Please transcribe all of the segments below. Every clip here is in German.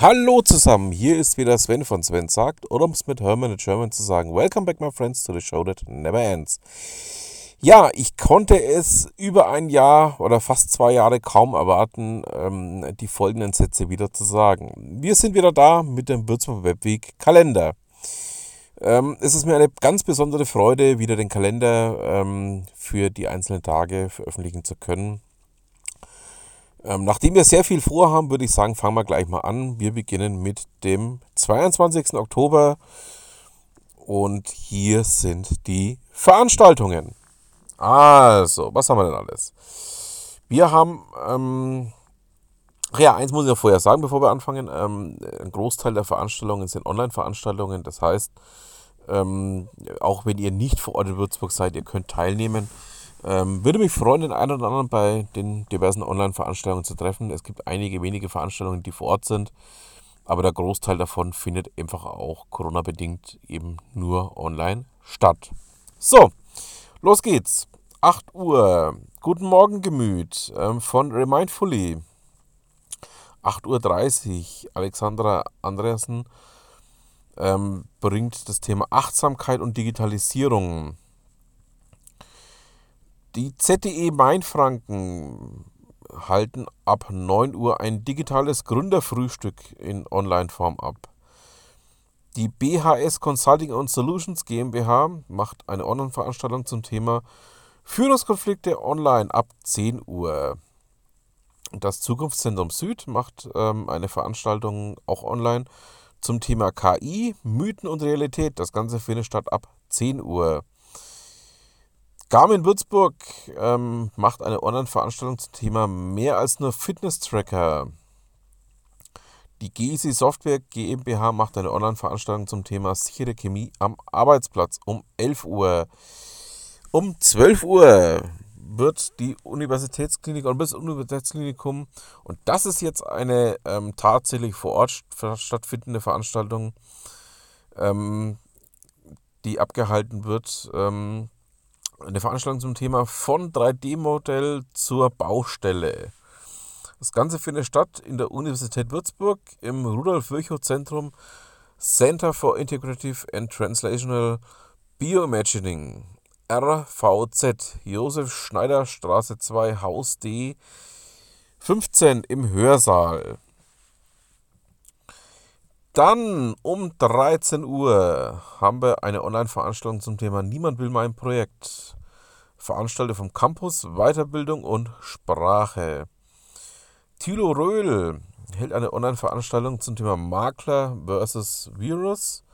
Hallo zusammen, hier ist wieder Sven von Sven sagt, oder um es mit Herman in German zu sagen, Welcome back my friends to the show that never ends. Ja, ich konnte es über ein Jahr oder fast zwei Jahre kaum erwarten, ähm, die folgenden Sätze wieder zu sagen. Wir sind wieder da mit dem Würzburg Webweek Kalender. Ähm, es ist mir eine ganz besondere Freude, wieder den Kalender ähm, für die einzelnen Tage veröffentlichen zu können. Ähm, nachdem wir sehr viel vorhaben, würde ich sagen, fangen wir gleich mal an. Wir beginnen mit dem 22. Oktober und hier sind die Veranstaltungen. Also, was haben wir denn alles? Wir haben, ähm, ja, eins muss ich ja vorher sagen, bevor wir anfangen. Ähm, ein Großteil der Veranstaltungen sind Online-Veranstaltungen. Das heißt, ähm, auch wenn ihr nicht vor Ort in Würzburg seid, ihr könnt teilnehmen. Ähm, würde mich freuen, den einen oder anderen bei den diversen Online-Veranstaltungen zu treffen. Es gibt einige wenige Veranstaltungen, die vor Ort sind, aber der Großteil davon findet einfach auch Corona-bedingt eben nur online statt. So, los geht's. 8 Uhr. Guten Morgen, Gemüt ähm, von Remindfully. 8.30 Uhr. Alexandra Andreasen ähm, bringt das Thema Achtsamkeit und Digitalisierung die ZDE Mainfranken halten ab 9 Uhr ein digitales Gründerfrühstück in Onlineform ab. Die BHS Consulting und Solutions GmbH macht eine Online-Veranstaltung zum Thema Führungskonflikte online ab 10 Uhr. Das Zukunftszentrum Süd macht ähm, eine Veranstaltung auch online zum Thema KI, Mythen und Realität. Das Ganze findet statt ab 10 Uhr. Garmin Würzburg ähm, macht eine Online-Veranstaltung zum Thema mehr als nur Fitness-Tracker. Die GEC Software GmbH macht eine Online-Veranstaltung zum Thema sichere Chemie am Arbeitsplatz um 11 Uhr. Um 12 Uhr wird die Universitätsklinik und das Universitätsklinikum, und das ist jetzt eine ähm, tatsächlich vor Ort stattfindende Veranstaltung, ähm, die abgehalten wird, ähm, eine Veranstaltung zum Thema von 3D-Modell zur Baustelle. Das Ganze findet statt in der Universität Würzburg im Rudolf-Virchow-Zentrum Center for Integrative and Translational Bioimagining. RVZ, Josef Schneider Straße 2, Haus D, 15 im Hörsaal. Dann um 13 Uhr haben wir eine Online-Veranstaltung zum Thema Niemand will mein Projekt. Veranstalter vom Campus Weiterbildung und Sprache. Thilo Röhl hält eine Online-Veranstaltung zum Thema Makler versus Virus.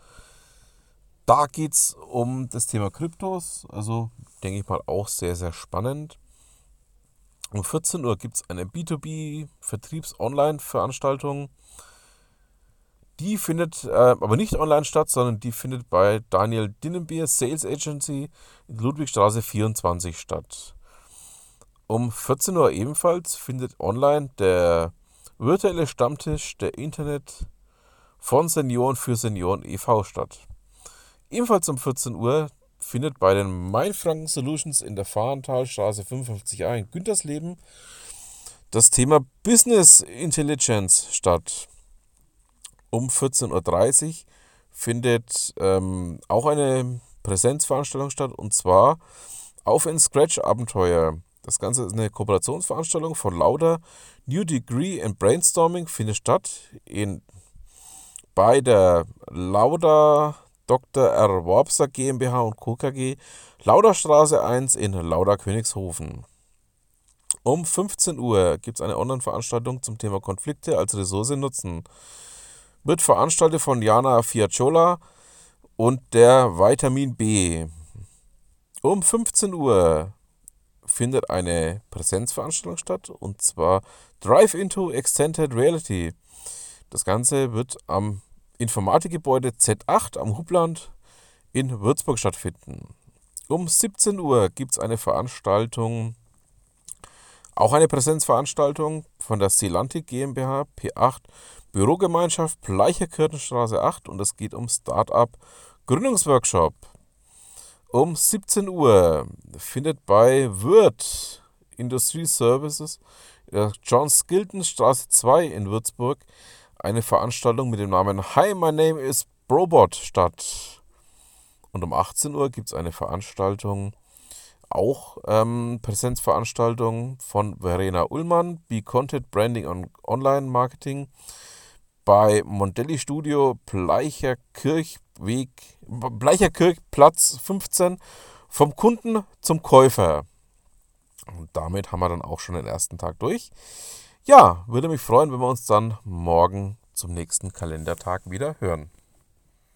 Da geht es um das Thema Kryptos, also denke ich mal auch sehr, sehr spannend. Um 14 Uhr gibt es eine B2B-Vertriebs-Online-Veranstaltung die findet äh, aber nicht online statt, sondern die findet bei Daniel Dinnenbier Sales Agency in Ludwigstraße 24 statt. Um 14 Uhr ebenfalls findet online der virtuelle Stammtisch der Internet von Senioren für Senioren e.V. statt. Ebenfalls um 14 Uhr findet bei den Mainfranken Solutions in der Fahrentalstraße 55a in Güntersleben das Thema Business Intelligence statt um 14.30 Uhr findet ähm, auch eine Präsenzveranstaltung statt und zwar auf ein Scratch-Abenteuer. Das Ganze ist eine Kooperationsveranstaltung von Lauda. New Degree and Brainstorming findet statt in, bei der Lauda Dr. R. Worpser GmbH und Co. KG, Lauderstraße 1 in Lauda Königshofen. Um 15 Uhr gibt es eine Online-Veranstaltung zum Thema Konflikte als Ressource nutzen wird veranstaltet von Jana Fiacciola und der Vitamin B. Um 15 Uhr findet eine Präsenzveranstaltung statt und zwar Drive into Extended Reality. Das Ganze wird am Informatikgebäude Z8 am Hubland in Würzburg stattfinden. Um 17 Uhr gibt es eine Veranstaltung, auch eine Präsenzveranstaltung von der Celantic GmbH P8 Bürogemeinschaft Bleicherkirchenstraße 8 und es geht um Startup Gründungsworkshop. Um 17 Uhr findet bei Wirt Industrie Services John Skilton Straße 2 in Würzburg eine Veranstaltung mit dem Namen Hi, my name is Brobot statt. Und um 18 Uhr gibt es eine Veranstaltung, auch ähm, Präsenzveranstaltung von Verena Ullmann, Be Content Branding und Online Marketing bei Mondelli Studio Bleicherkirchweg, Bleicherkirchplatz 15 vom Kunden zum Käufer. Und damit haben wir dann auch schon den ersten Tag durch. Ja, würde mich freuen, wenn wir uns dann morgen zum nächsten Kalendertag wieder hören.